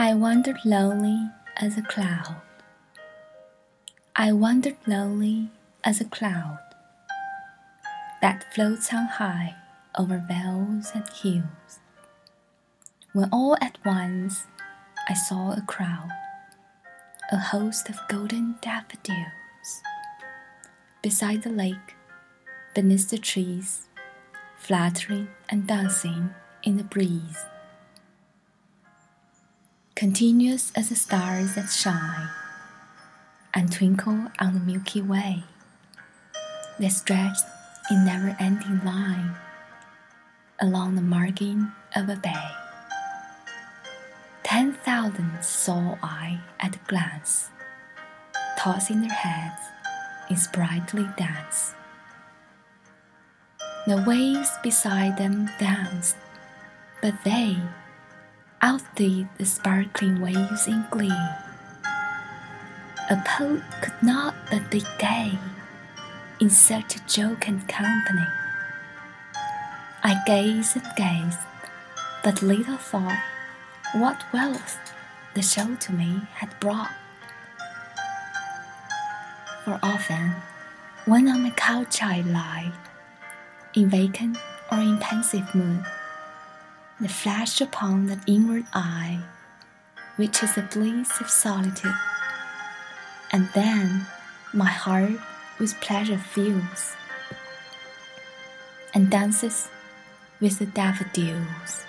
I wandered lonely as a cloud. I wandered lonely as a cloud that floats on high over vales and hills. When all at once I saw a crowd, a host of golden daffodils, beside the lake, beneath the trees, fluttering and dancing in the breeze continuous as the stars that shine and twinkle on the Milky Way. They stretch in never ending line along the margin of a bay. Ten thousand saw I at a glance, tossing their heads in sprightly dance. The waves beside them danced, but they outdid the sparkling waves in glee. A poet could not but be gay in such a jocund company. I gazed and gazed, but little thought what wealth the show to me had brought. For often, when on my couch I lie, in vacant or in pensive mood, the flash upon that inward eye, which is the bliss of solitude. And then my heart with pleasure fills and dances with the daffodils.